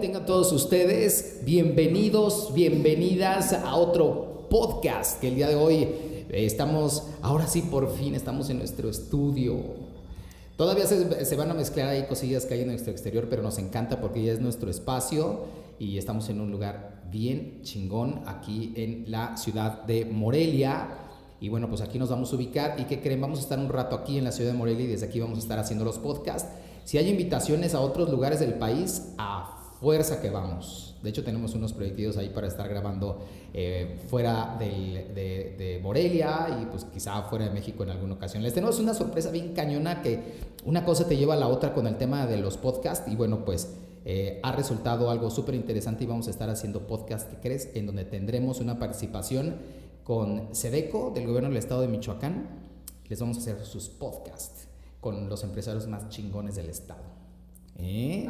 tengan todos ustedes. Bienvenidos, bienvenidas a otro podcast que el día de hoy eh, estamos, ahora sí por fin estamos en nuestro estudio. Todavía se, se van a mezclar ahí cosillas que hay en nuestro exterior, pero nos encanta porque ya es nuestro espacio y estamos en un lugar bien chingón aquí en la ciudad de Morelia. Y bueno, pues aquí nos vamos a ubicar y que creen, vamos a estar un rato aquí en la ciudad de Morelia y desde aquí vamos a estar haciendo los podcasts. Si hay invitaciones a otros lugares del país, a fuerza que vamos. De hecho, tenemos unos proyectos ahí para estar grabando eh, fuera de Morelia y pues quizá fuera de México en alguna ocasión. Les tenemos una sorpresa bien cañona que una cosa te lleva a la otra con el tema de los podcasts y bueno, pues eh, ha resultado algo súper interesante y vamos a estar haciendo podcast, ¿qué crees? En donde tendremos una participación con Sedeco del gobierno del estado de Michoacán. Les vamos a hacer sus podcasts con los empresarios más chingones del estado. ¿Eh?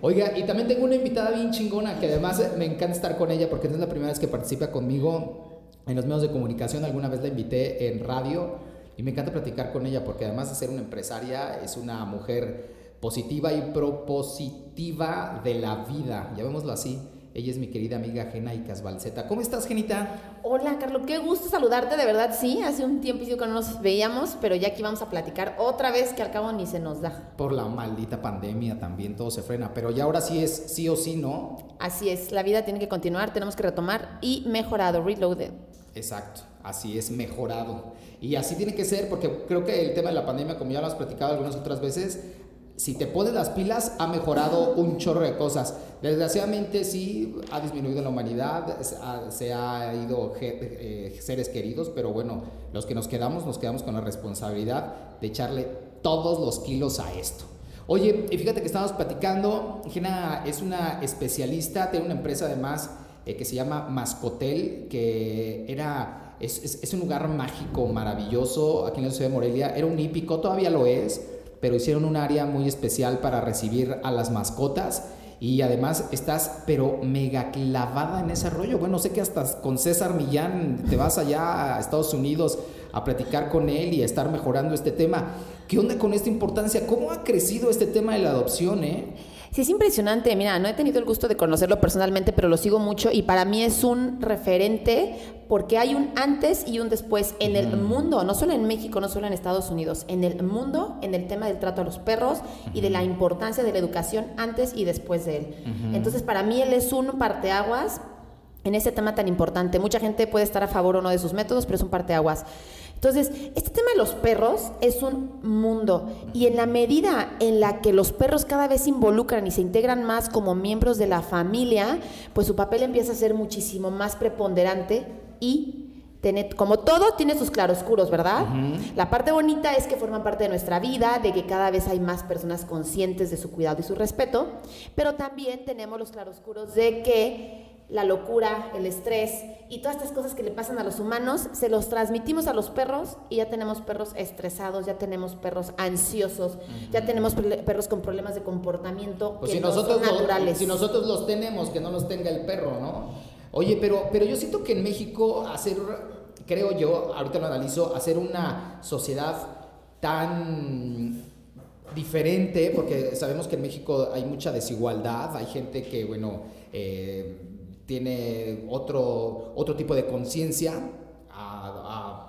Oiga, y también tengo una invitada bien chingona que además eh, me encanta estar con ella porque es la primera vez que participa conmigo en los medios de comunicación. Alguna vez la invité en radio y me encanta platicar con ella porque además de ser una empresaria es una mujer positiva y propositiva de la vida. Llamémoslo así. Ella es mi querida amiga Gena Icas Balseta. ¿Cómo estás, Genita? Hola, Carlos, qué gusto saludarte, de verdad, sí, hace un tiempo que no nos veíamos, pero ya aquí vamos a platicar otra vez que al cabo ni se nos da. Por la maldita pandemia también todo se frena, pero ya ahora sí es sí o sí, ¿no? Así es, la vida tiene que continuar, tenemos que retomar y mejorado, reloaded. Exacto, así es mejorado. Y así tiene que ser, porque creo que el tema de la pandemia, como ya lo has platicado algunas otras veces, si te pones las pilas, ha mejorado un chorro de cosas. Desgraciadamente sí, ha disminuido la humanidad, se ha- ido eh, seres queridos, pero bueno, los que nos quedamos, nos quedamos con la responsabilidad de echarle todos los kilos a esto. Oye, y fíjate que estábamos platicando, Gina es una especialista, tiene una empresa además eh, que se llama Mascotel, que era, es un lugar mágico, maravilloso, aquí en la ciudad de Morelia, era un hípico, todavía lo es, pero hicieron un área muy especial para recibir a las mascotas. Y además estás, pero mega clavada en ese rollo. Bueno, sé que hasta con César Millán te vas allá a Estados Unidos a platicar con él y a estar mejorando este tema. ¿Qué onda con esta importancia? ¿Cómo ha crecido este tema de la adopción, eh? Sí, es impresionante. Mira, no he tenido el gusto de conocerlo personalmente, pero lo sigo mucho y para mí es un referente porque hay un antes y un después en el mundo, no solo en México, no solo en Estados Unidos, en el mundo, en el tema del trato a los perros y de la importancia de la educación antes y después de él. Entonces, para mí él es un parteaguas en este tema tan importante. Mucha gente puede estar a favor o no de sus métodos, pero es un parteaguas. Entonces, este tema de los perros es un mundo y en la medida en la que los perros cada vez se involucran y se integran más como miembros de la familia, pues su papel empieza a ser muchísimo más preponderante y como todo tiene sus claroscuros, ¿verdad? La parte bonita es que forman parte de nuestra vida, de que cada vez hay más personas conscientes de su cuidado y su respeto, pero también tenemos los claroscuros de que la locura, el estrés y todas estas cosas que le pasan a los humanos, se los transmitimos a los perros y ya tenemos perros estresados, ya tenemos perros ansiosos, ya tenemos perros con problemas de comportamiento Pues que si no nosotros, son naturales. si nosotros los tenemos, que no los tenga el perro, ¿no? Oye, pero, pero yo siento que en México hacer, creo yo, ahorita lo analizo, hacer una sociedad tan diferente, porque sabemos que en México hay mucha desigualdad, hay gente que, bueno, eh, tiene otro, otro tipo de conciencia a,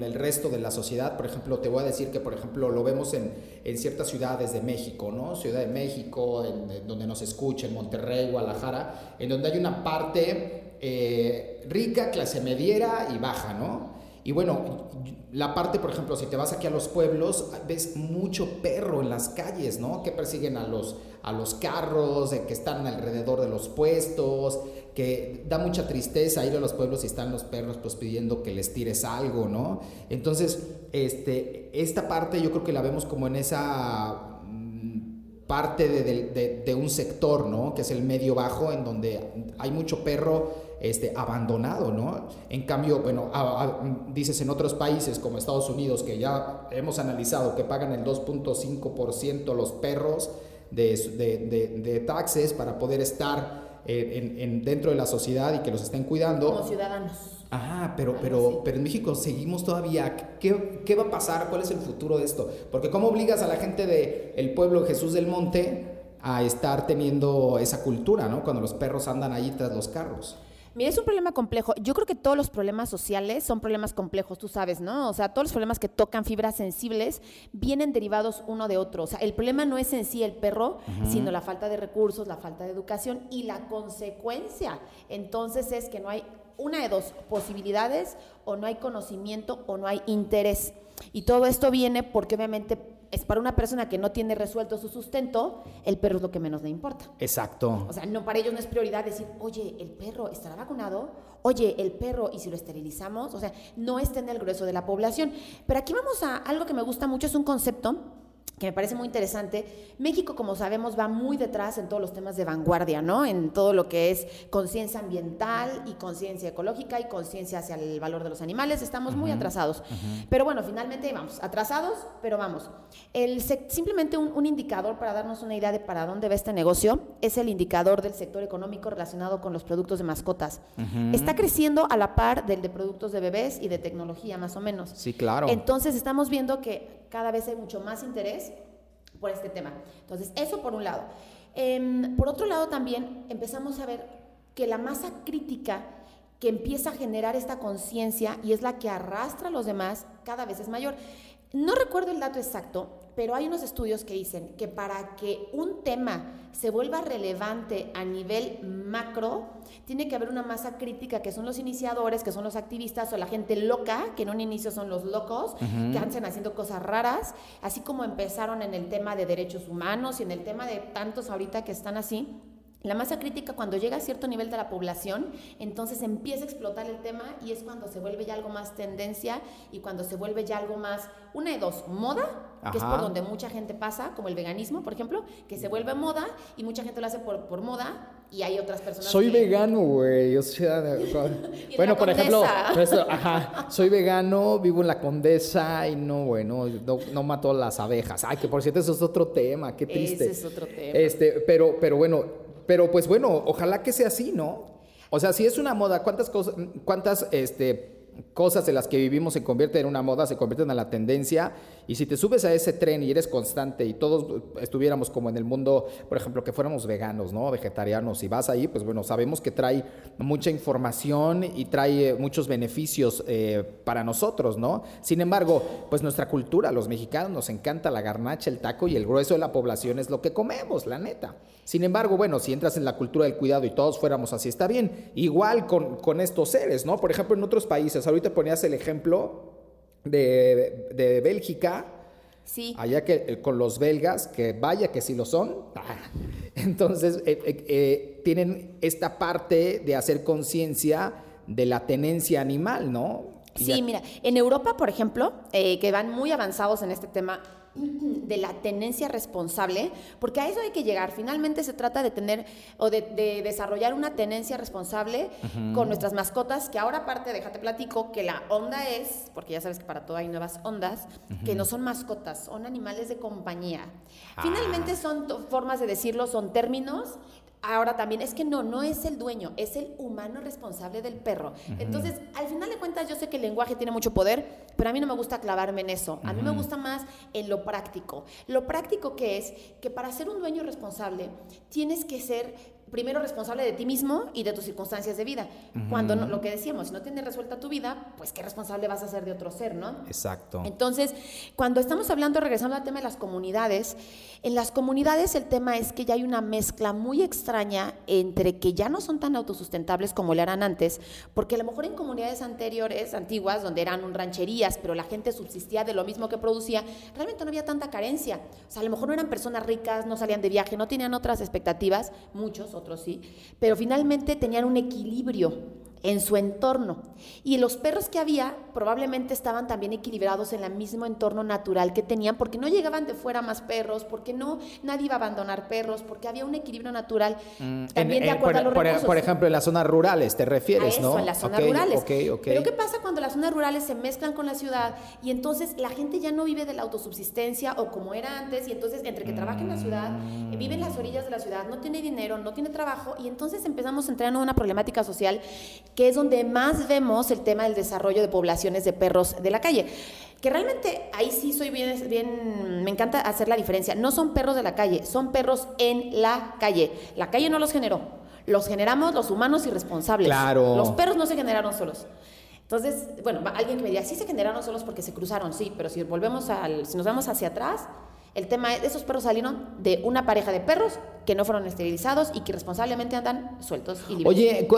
el resto de la sociedad. Por ejemplo, te voy a decir que, por ejemplo, lo vemos en, en ciertas ciudades de México, ¿no? Ciudad de México, en donde nos escucha, en Monterrey, Guadalajara, en donde hay una parte eh, rica, clase mediera y baja, ¿no? Y bueno, la parte, por ejemplo, si te vas aquí a los pueblos, ves mucho perro en las calles, ¿no? Que persiguen a los, a los carros, que están alrededor de los puestos, que da mucha tristeza ir a los pueblos y están los perros pues pidiendo que les tires algo, ¿no? Entonces, este, esta parte yo creo que la vemos como en esa mm, parte de, de- de- de un sector, ¿no? Que es el medio bajo, en donde hay mucho perro este, abandonado, ¿no? En cambio, bueno, a- a- dices en otros países como Estados Unidos, que ya hemos analizado que pagan el 2.5% los perros de, de, de- de taxes para poder estar eh, en, en- dentro de la sociedad y que los estén cuidando. Como ciudadanos. Ah, pero, pero, pero en México seguimos todavía. ¿Qué, ¿Qué va a pasar? ¿Cuál es el futuro de esto? Porque ¿cómo obligas a la gente del el pueblo Jesús del Monte a estar teniendo esa cultura, ¿no? Cuando los perros andan ahí tras los carros. Mira, es un problema complejo. Yo creo que todos los problemas sociales son problemas complejos, tú sabes, ¿no? O sea, todos los problemas que tocan fibras sensibles vienen derivados uno de otro. O sea, el problema no es en sí el perro, sino la falta de recursos, la falta de educación y la consecuencia. Entonces es que no hay una de dos posibilidades, o no hay conocimiento o no hay interés. Y todo esto viene porque obviamente es para una persona que no tiene resuelto su sustento, el perro es lo que menos le importa. Exacto. O sea, no para ellos no es prioridad decir, oye, el perro estará vacunado, oye, el perro, y si lo esterilizamos, o sea, no está en el grueso de la población. Pero aquí vamos a algo que me gusta mucho, es un concepto que me parece muy interesante. México, como sabemos, va muy detrás en todos los temas de vanguardia, ¿no? En todo lo que es conciencia ambiental y conciencia ecológica y conciencia hacia el valor de los animales. Estamos muy atrasados. Pero bueno, finalmente vamos, atrasados, pero vamos. El simplemente un, un indicador para darnos una idea de para dónde va este negocio es el indicador del sector económico relacionado con los productos de mascotas. Está creciendo a la par del de productos de bebés y de tecnología, más o menos. Sí, claro. Entonces estamos viendo que cada vez hay mucho más interés por este tema. Entonces, eso por un lado. Em, por otro lado, también empezamos a ver que la masa crítica que empieza a generar esta conciencia y es la que arrastra a los demás cada vez es mayor. No recuerdo el dato exacto, pero hay unos estudios que dicen que para que un tema se vuelva relevante a nivel macro, tiene que haber una masa crítica que son los iniciadores, que son los activistas o la gente loca, que en un inicio son los locos, que andan haciendo cosas raras, así como empezaron en el tema de derechos humanos y en el tema de tantos ahorita que están así. La masa crítica cuando llega a cierto nivel de la población, entonces empieza a explotar el tema y es cuando se vuelve ya algo más tendencia y cuando se vuelve ya algo más, una de dos, moda, que es por donde mucha gente pasa, como el veganismo, por ejemplo, que se vuelve moda y mucha gente lo hace por, por moda y hay otras personas Soy que- vegano, güey. O sea, bueno, por ejemplo, ajá, soy vegano, vivo en la condesa y no, bueno, no, no mato las abejas. Ay, que por cierto, eso es otro tema, qué triste. Ese es otro tema. Este, pero, pero bueno, pero pues bueno, ojalá que sea así, ¿no? O sea, si es una moda, ¿cuántas cosas, cuántas, este, cosas de las que vivimos se convierten en una moda, se convierten en la tendencia? Y si te subes a ese tren y eres constante y todos estuviéramos como en el mundo, por ejemplo, que fuéramos veganos, ¿no? Vegetarianos, y vas ahí, pues bueno, sabemos que trae mucha información y trae eh, muchos beneficios eh, para nosotros, ¿no? Sin embargo, pues nuestra cultura, los mexicanos, nos encanta la garnacha, el taco y el grueso de la población es lo que comemos, la neta. Sin embargo, bueno, si entras en la cultura del cuidado y todos fuéramos así, está bien. Igual con, con estos seres, ¿no? Por ejemplo, en otros países, ahorita ponías el ejemplo de, de Bélgica, Sí. allá que con los belgas, que vaya que sí lo son. Ah, Entonces, eh, eh, eh, tienen esta parte de hacer conciencia de la tenencia animal, ¿no? Sí, mira, en Europa, por ejemplo, eh, que van muy avanzados en este tema de la tenencia responsable, porque a eso hay que llegar. Finalmente se trata de tener o de, de desarrollar una tenencia responsable con nuestras mascotas, que ahora aparte, déjate platico, que la onda es, porque ya sabes que para todo hay nuevas ondas, que no son mascotas, son animales de compañía. Finalmente son formas de decirlo, son términos. Ahora también es que no, no es el dueño, es el humano responsable del perro. Entonces, al final de cuentas, yo sé que el lenguaje tiene mucho poder, pero a mí no me gusta clavarme en eso. A mí me gusta más en lo práctico. Lo práctico que es que para ser un dueño responsable tienes que ser primero responsable de ti mismo y de tus circunstancias de vida. Cuando no- lo que decíamos, si no tienes resuelta tu vida, pues qué responsable vas a ser de otro ser, ¿no? Exacto. Entonces, cuando estamos hablando, regresando al tema de las comunidades, en las comunidades el tema es que ya hay una mezcla muy extraña entre que ya no son tan autosustentables como lo eran antes, porque a lo mejor en comunidades anteriores, antiguas, donde eran un rancherías, pero la gente subsistía de lo mismo que producía, realmente no había tanta carencia. O sea, a lo mejor no eran personas ricas, no salían de viaje, no tenían otras expectativas, muchos, otros sí, pero finalmente tenían un equilibrio. En su entorno. Y los perros que había probablemente estaban también equilibrados en el mismo entorno natural que tenían, porque no llegaban de fuera más perros, porque no nadie iba a abandonar perros, porque había un equilibrio natural Mm, también en- de en- acuerdo por, a los por- recursos. por ejemplo, en las zonas rurales te A refieres, eso, ¿no? en las zonas Ok, rurales. ok, ok. Pero ¿qué pasa cuando las zonas rurales se mezclan con la ciudad y entonces la gente ya no vive de la autosubsistencia o como era antes y entonces entre que trabaja en la ciudad, eh, vive en las orillas de la ciudad, no tiene dinero, no tiene trabajo y entonces empezamos a entrar en una problemática social que es donde más vemos el tema del desarrollo de poblaciones de perros de la calle. Que realmente ahí sí soy bien, bien, me encanta hacer la diferencia. No son perros de la calle, son perros en la calle. La calle no los generó, los generamos los humanos irresponsables. Claro. Los perros no se generaron solos. Entonces, bueno, alguien que me diría, sí se generaron solos porque se cruzaron, sí, pero si volvemos al, si nos vamos hacia atrás, el tema es, esos perros salieron de una pareja de perros que no fueron esterilizados y que responsablemente andan sueltos y libres. Oye,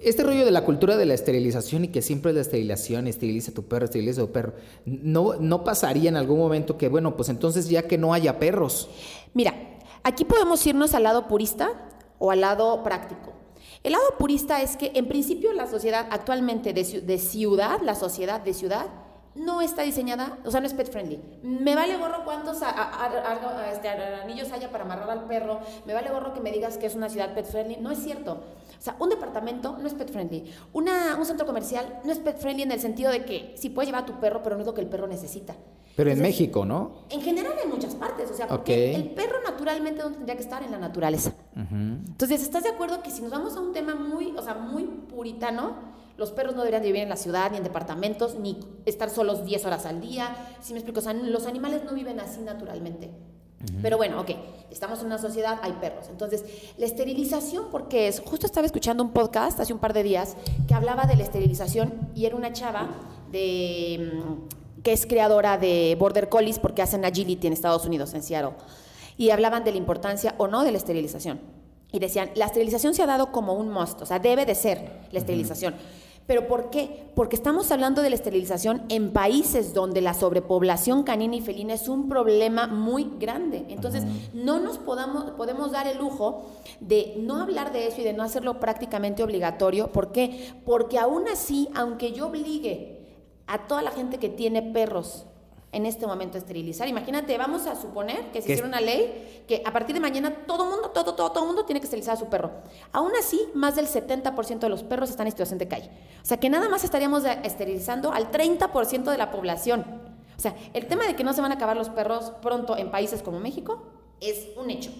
este rollo de la cultura de la esterilización y que siempre es la esterilización, esteriliza a tu perro, esteriliza a tu perro, ¿no, ¿no pasaría en algún momento que, bueno, pues entonces ya que no haya perros? Mira, aquí podemos irnos al lado purista o al lado práctico. El lado purista es que en principio la sociedad actualmente de ciudad, la sociedad de ciudad, no está diseñada, o sea, no es pet friendly. Me vale gorro cuántos a- a- a- a- este, anillos haya para amarrar al perro, me vale gorro que me digas que es una ciudad pet friendly, no es cierto. O sea, un departamento no es pet friendly. Una, un centro comercial no es pet friendly en el sentido de que sí puedes llevar a tu perro, pero no es lo que el perro necesita. Pero en Entonces, México, ¿no? en general en muchas partes, o sea, porque Ok. el perro naturalmente ¿dónde tendría que estar en la naturaleza. Entonces, ¿estás de acuerdo que si nos vamos a un tema muy, o sea, muy puritano, los perros no deberían de vivir en la ciudad, ni en departamentos, ni estar solos 10 horas al día? Si me explico, o sea, los animales no viven así naturalmente. Pero bueno, ok, estamos en una sociedad, hay perros. Entonces, la esterilización, ¿por qué es? Justo estaba escuchando un podcast hace un par de días que hablaba de la esterilización y era una chava de, mm, que es creadora de Border Collies porque hacen agility en Estados Unidos, en Seattle. Y hablaban de la importancia o no de la esterilización. Y decían, la esterilización se ha dado como un must, o sea, debe de ser la esterilización. ¿Pero por qué? Porque estamos hablando de la esterilización en países donde la sobrepoblación canina y felina es un problema muy grande. Entonces, no nos podamos, podemos dar el lujo de no hablar de eso y de no hacerlo prácticamente obligatorio. ¿Por qué? Porque aún así, aunque yo obligue a toda la gente que tiene perros en este momento esterilizar. Imagínate, vamos a suponer que se hiciera una ley que a partir de mañana todo mundo, todo, todo, todo mundo tiene que esterilizar a su perro. Aún así, más del 70% de los perros están en situación de calle. O sea, que nada más estaríamos esterilizando al 30% de la población. O sea, el tema de que no se van a acabar los perros pronto en países como México es un hecho.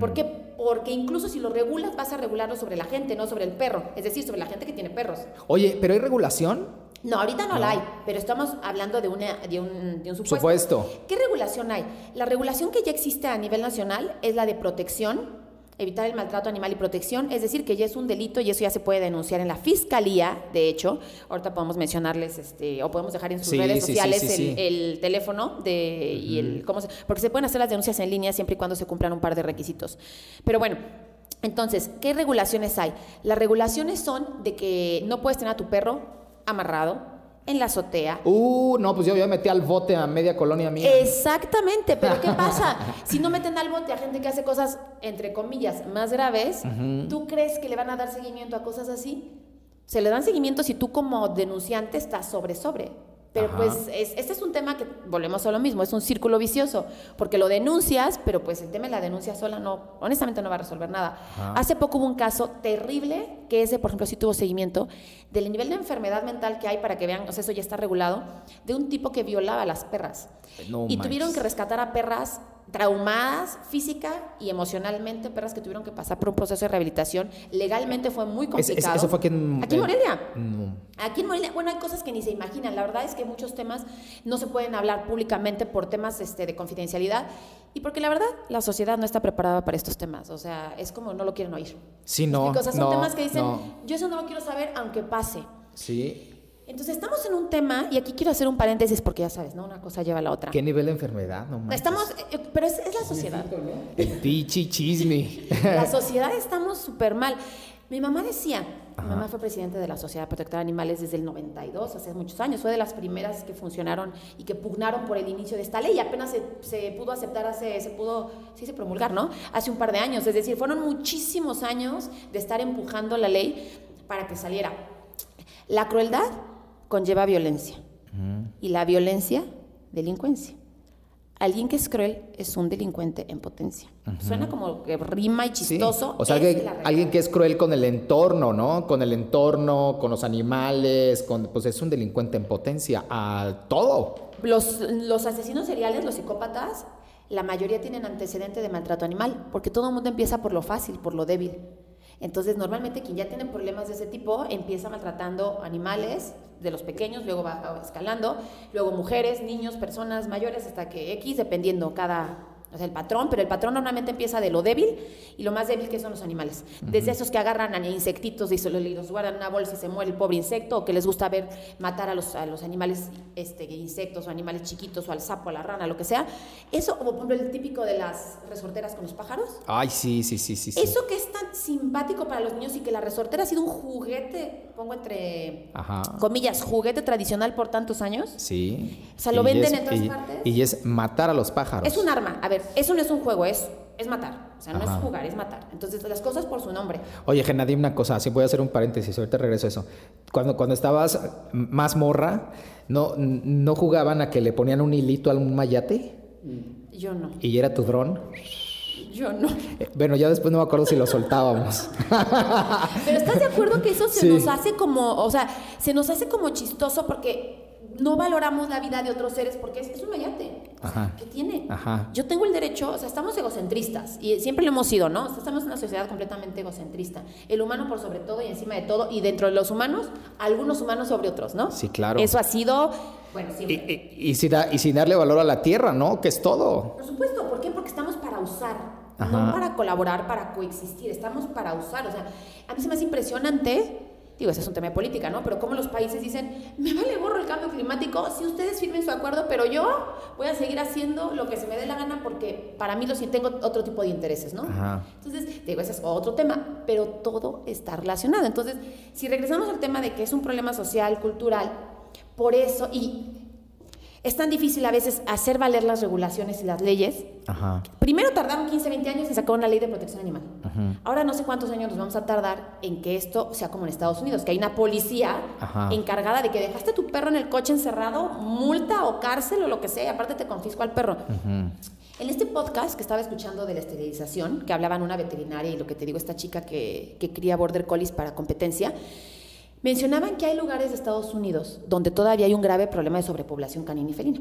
¿Por qué? Porque incluso si lo regulas, vas a regularlo sobre la gente, no sobre el perro. Es decir, sobre la gente que tiene perros. Oye, pero hay regulación. No, ahorita no, No. la hay, pero estamos hablando de, una, de, un, de un supuesto. Supuesto. ¿Qué regulación hay? La regulación que ya existe a nivel nacional es la de protección, evitar el maltrato animal y protección, es decir, que ya es un delito y eso ya se puede denunciar en la fiscalía, de hecho, ahorita podemos mencionarles, este, o podemos dejar en sus Sí, redes sí, sociales sí, el, sí. el teléfono de, y el cómo se, porque se pueden hacer las denuncias en línea siempre y cuando se cumplan un par de requisitos. Pero bueno, entonces, ¿qué regulaciones hay? Las regulaciones son de que no puedes tener a tu perro amarrado en la azotea, Uh, no, pues yo ya metí al bote a media colonia mía. Exactamente, pero ¿qué pasa? Si no meten al bote a gente que hace cosas, entre comillas, más graves, ¿tú crees que le van a dar seguimiento a cosas así? Se le dan seguimiento si tú como denunciante estás sobre sobre. Pero Ajá. pues es- este es un tema que volvemos a lo mismo, es un círculo vicioso, porque lo denuncias, pero pues el tema de la denuncia sola no, honestamente no va a resolver nada. Ajá. Hace poco hubo un caso terrible, que ese por ejemplo sí tuvo seguimiento, del nivel de enfermedad mental que hay para que vean, o sea, eso ya está regulado, de un tipo que violaba a las perras. No y tuvieron que rescatar a perras traumadas física y emocionalmente, perras que tuvieron que pasar por un proceso de rehabilitación. Legalmente fue muy complicado. eso fue aquí en- Aquí en Morelia. No. Aquí en Morelia, bueno, hay cosas que ni se imaginan. La verdad es que muchos temas no se pueden hablar públicamente por temas este, de confidencialidad y porque la verdad la sociedad no está preparada para estos temas. O sea, es como no lo quieren oír. Sí, ¿Me no? O sea, son no, temas que dicen, no. yo eso no lo quiero saber aunque pase. Sí. Entonces estamos en un tema, y aquí quiero hacer un paréntesis porque ya sabes, ¿no? Una cosa lleva a la otra. ¿Qué nivel de enfermedad? No manches. Estamos, eh, pero es, es la sociedad. El Pichi chisme. La sociedad estamos súper mal. Mi mamá decía, mi mamá fue presidente de la Sociedad Protectora de Animales desde el 92, hace muchos años, fue de las primeras que funcionaron y que pugnaron por el inicio de esta ley. Apenas se, se pudo aceptar, hace, se pudo, sí se promulgar, ¿no? Hace un par de años. Es decir, fueron muchísimos años de estar empujando la ley para que saliera. La crueldad conlleva violencia y la violencia, delincuencia. Alguien que es cruel es un delincuente en potencia. Suena como que rima y Sí. chistoso. O sea, alguien, alguien que es cruel con el entorno, ¿no? Con el entorno, con los animales, con, pues es un delincuente en potencia a todo. Los, los asesinos seriales, los psicópatas, la mayoría tienen antecedente de maltrato animal, porque todo el mundo empieza por lo fácil, por lo débil. Entonces, normalmente quien ya tiene problemas de ese tipo empieza maltratando animales, de los pequeños, luego va escalando, luego mujeres, niños, personas mayores, hasta que X, dependiendo cada, o sea, el patrón, pero el patrón normalmente empieza de lo débil y lo más débil que son los animales. Desde esos que agarran a insectitos y se los, y los guardan en una bolsa y se muere el pobre insecto, o que les gusta ver matar a los, a los animales, este, insectos o animales chiquitos, o al sapo, a la rana, lo que sea. Eso, o por ejemplo, el típico de las resorteras con los pájaros. Ay, sí, sí, sí, sí. sí. Eso que es tan simpático para los niños y que la resortera ha sido un juguete, pongo entre Ajá. comillas, juguete tradicional por tantos años. Sí. O sea, lo Y venden es- en todas y- partes. Y es matar a los pájaros. Es un arma. A ver, eso no es un juego, es, es matar. O sea, no Ajá. es jugar, es matar. Entonces, las cosas por su nombre. Oye, Gena, dime una cosa, sí voy a hacer un paréntesis, ahorita regreso a eso. Cuando, cuando estabas más morra, ¿no, ¿no jugaban a que le ponían un hilito a un mayate Yo no. y era tu dron? Yo no. Eh, Bueno, ya después no me acuerdo si lo soltábamos. Pero ¿estás de acuerdo que eso se Sí. nos hace como, o sea, se nos hace como chistoso porque no valoramos la vida de otros seres porque es, es un mayate? Ajá. ¿Qué tiene? Ajá. Yo tengo el derecho, o sea, estamos egocentristas y siempre lo hemos sido, ¿no? O sea, estamos en una sociedad completamente egocentrista. El humano por sobre todo y encima de todo y dentro de los humanos, algunos humanos sobre otros, ¿no? Sí, claro. Eso ha sido, bueno, Y, siempre. y- y sin y sin darle valor a la tierra, ¿no? Que es todo. Por supuesto, ¿por qué? Porque estamos para usar, Ajá. no para colaborar, para coexistir, estamos para usar. O sea, a mí se me hace impresionante, digo, ese es un tema de política, ¿no? Pero cómo los países dicen, me vale gorro el cambio climático, si ustedes firmen su acuerdo, pero yo voy a seguir haciendo lo que se me dé la gana porque para mí lo sí tengo otro tipo de intereses, ¿no? Ajá. Entonces, digo, ese es otro tema, pero todo está relacionado. Entonces, si regresamos al tema de que es un problema social, cultural, por eso, y es tan difícil a veces hacer valer las regulaciones y las leyes, Ajá. Primero tardaron 15, 20 años en sacar una ley de protección animal. Ahora no sé cuántos años nos vamos a tardar en que esto sea como en Estados Unidos, que hay una policía Ajá. encargada de que dejaste tu perro en el coche encerrado, multa o cárcel o lo que sea, y aparte te confisco al perro. En este podcast que estaba escuchando de la esterilización, que hablaban una veterinaria y lo que te digo, esta chica que, que cría border collies para competencia, mencionaban que hay lugares de Estados Unidos donde todavía hay un grave problema de sobrepoblación canina y felina.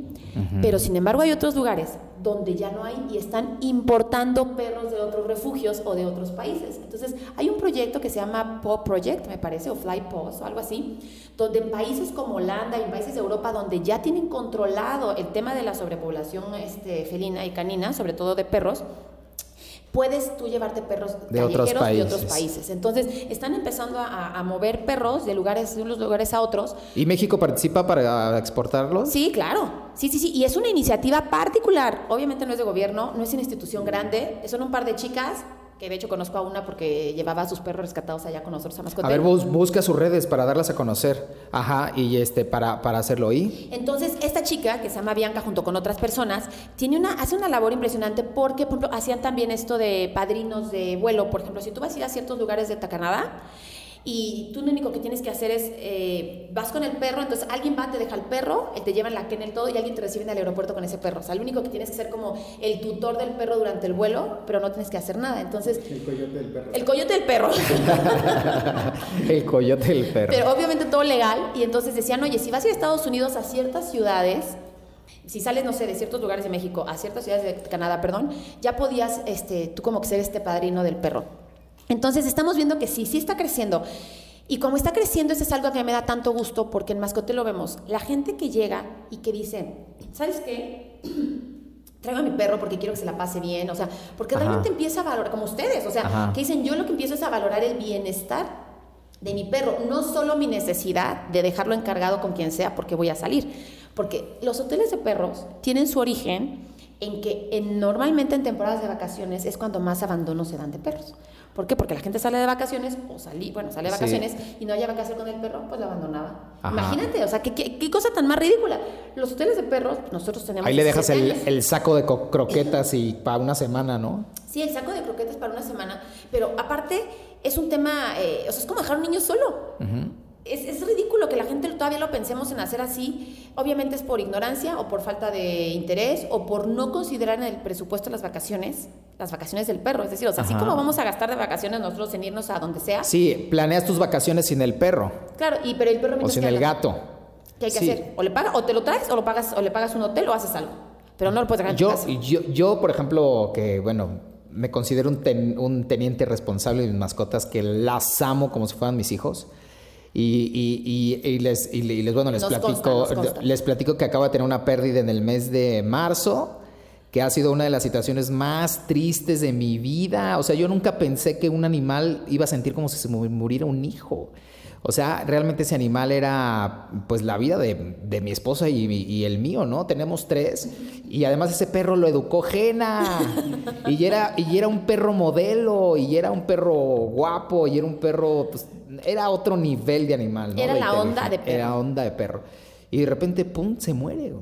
Pero sin embargo hay otros lugares donde ya no hay y están importando perros de otros refugios o de otros países. Entonces hay un proyecto que se llama Paw Project, me parece, o Fly Paws o algo así, donde en países como Holanda y en países de Europa donde ya tienen controlado el tema de la sobrepoblación este, felina y canina, sobre todo de perros, puedes tú llevarte perros De otros de países. Entonces, están empezando a, a mover perros de lugares de unos lugares a otros. ¿Y México participa para exportarlos? Sí, claro. Sí, sí, sí. Y es una iniciativa particular. Obviamente no es de gobierno, no es una institución grande. Son un par de chicas, que de hecho conozco a una porque llevaba a sus perros rescatados allá con nosotros a Mascotel. A ver, bus- busca sus redes para darlas a conocer. Ajá, y este, para, para hacerlo oír. Entonces, esta chica, que se llama Bianca, junto con otras personas, tiene una, hace una labor impresionante porque, por ejemplo, hacían también esto de padrinos de vuelo. Por ejemplo, si tú vas a ir a ciertos lugares de Tacanada y tú lo único que tienes que hacer es, eh, vas con el perro, entonces alguien va, te deja el perro, te lleva en la kennel todo y alguien te recibe en el aeropuerto con ese perro. O sea, lo único que tienes que ser como el tutor del perro durante el vuelo, pero no tienes que hacer nada. Entonces, El coyote del perro. el coyote del perro. El coyote del perro. Pero obviamente todo legal. Y entonces decían, oye, si vas a Estados Unidos a ciertas ciudades, si sales, no sé, de ciertos lugares de México a ciertas ciudades de Canadá, perdón, ya podías este, tú como que ser este padrino del perro. Entonces estamos viendo que sí, sí está creciendo. Y como está creciendo, eso es algo que me da tanto gusto porque en Mascote lo vemos. La gente que llega y que dice, ¿sabes qué? Traigo a mi perro porque quiero que se la pase bien, o sea, porque Ajá. realmente empieza a valorar, como ustedes, o sea, Ajá. que dicen, yo lo que empiezo es a valorar el bienestar de mi perro, no solo mi necesidad de dejarlo encargado con quien sea porque voy a salir. Porque los hoteles de perros tienen su origen en que en- normalmente en temporadas de vacaciones es cuando más abandono se dan de perros. ¿Por qué? Porque la gente sale de vacaciones o salí, bueno, sale de Sí. vacaciones y no haya que hacer con el perro, pues lo abandonaba. Ajá. Imagínate, o sea, ¿qué, qué, qué cosa tan más ridícula. Los hoteles de perros, nosotros tenemos... Ahí le dejas 17 el, el saco de croquetas y para una semana, ¿no? Sí, el saco de croquetas para una semana, pero aparte es un tema, eh, o sea, es como dejar a un niño solo. Es, es ridículo que la gente todavía lo pensemos en hacer así. Obviamente es por ignorancia o por falta de interés o por no considerar en el presupuesto las vacaciones, las vacaciones del perro. Es decir, o sea, así como vamos a gastar de vacaciones nosotros en irnos a donde sea. Sí, planeas tus vacaciones sin el perro Claro, y pero el perro o sin el gato. ¿Qué hay que Sí. hacer? O le pagas, o te lo traes, o lo pagas, o le pagas un hotel, o haces algo. Pero no lo puedes dejar en tu Yo, casa. yo, yo, por ejemplo, que bueno, me considero un, ten- un teniente responsable de mis mascotas, que las amo como si fueran mis hijos. Y, y- y- y les, les, bueno, les Nos platico, consta, nos consta. les platico que acabo de tener una pérdida en el mes de marzo, que ha sido una de las situaciones más tristes de mi vida. O sea, yo nunca pensé que un animal iba a sentir como si se mu- muriera un hijo. O sea, realmente ese animal era pues la vida de, de mi esposa y, y el mío, ¿no? Tenemos tres. Y además ese perro lo educó Jena. Y era, y era un perro modelo, y era un perro guapo, y era un perro, pues, era otro nivel de animal, ¿no? Era la onda de perro. Era onda de perro. Y de repente, pum, se muere.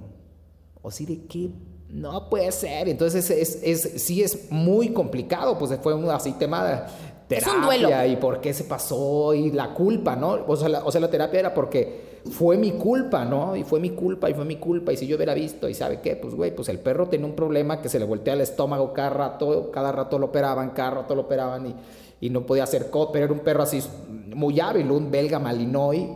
O sí, de qué no puede ser. Entonces es, es, sí es muy complicado, pues fue un así tema de Es terapia un duelo. y por qué se pasó y la culpa, ¿no? O sea, la, o sea, la terapia era porque fue mi culpa, ¿no? Y fue mi culpa y fue mi culpa y si yo hubiera visto y sabe qué, pues güey, pues el perro tenía un problema que se le voltea el estómago cada rato, cada rato lo operaban, cada rato lo operaban y, y no podía hacer cot, pero era un perro así muy hábil, un belga malinois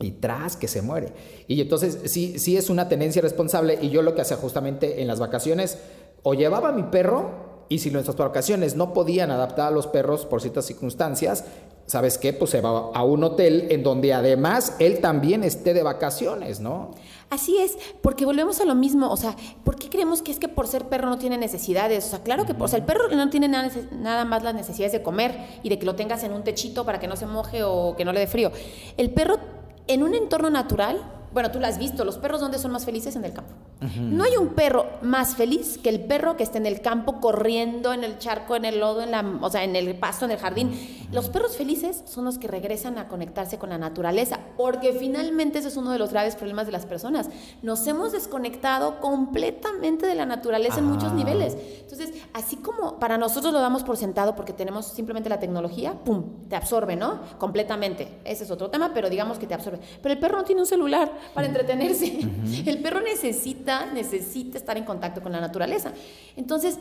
y tras que se muere. Y entonces sí, sí es una tenencia responsable y yo lo que hacía justamente en las vacaciones, o llevaba mi perro y si nuestras vacaciones no podían adaptar a los perros por ciertas circunstancias, ¿sabes qué? Pues se va a un hotel en donde además él también esté de vacaciones, ¿no? Así es, porque volvemos a lo mismo, o sea, ¿por qué creemos que es que por ser perro no tiene necesidades? O sea, claro que, o sea, el perro no tiene nada, nada más las necesidades de comer y de que lo tengas en un techito para que no se moje o que no le dé frío. El perro en un entorno natural, bueno, tú lo has visto, los perros ¿dónde son más felices? En el campo. No hay un perro más feliz que el perro que esté en el campo corriendo en el charco, en el lodo, en la, o sea, en el pasto, en el jardín. Los perros felices son los que regresan a conectarse con la naturaleza, porque finalmente ese es uno de los graves problemas de las personas. Nos hemos desconectado completamente de la naturaleza en muchos Ah. niveles. Entonces, así como para nosotros lo damos por sentado porque tenemos simplemente la tecnología, ¡pum!, te absorbe, ¿no? Completamente. Ese es otro tema, pero digamos que te absorbe. Pero el perro no tiene un celular para entretenerse. El perro necesita, necesita estar en contacto con la naturaleza. Entonces,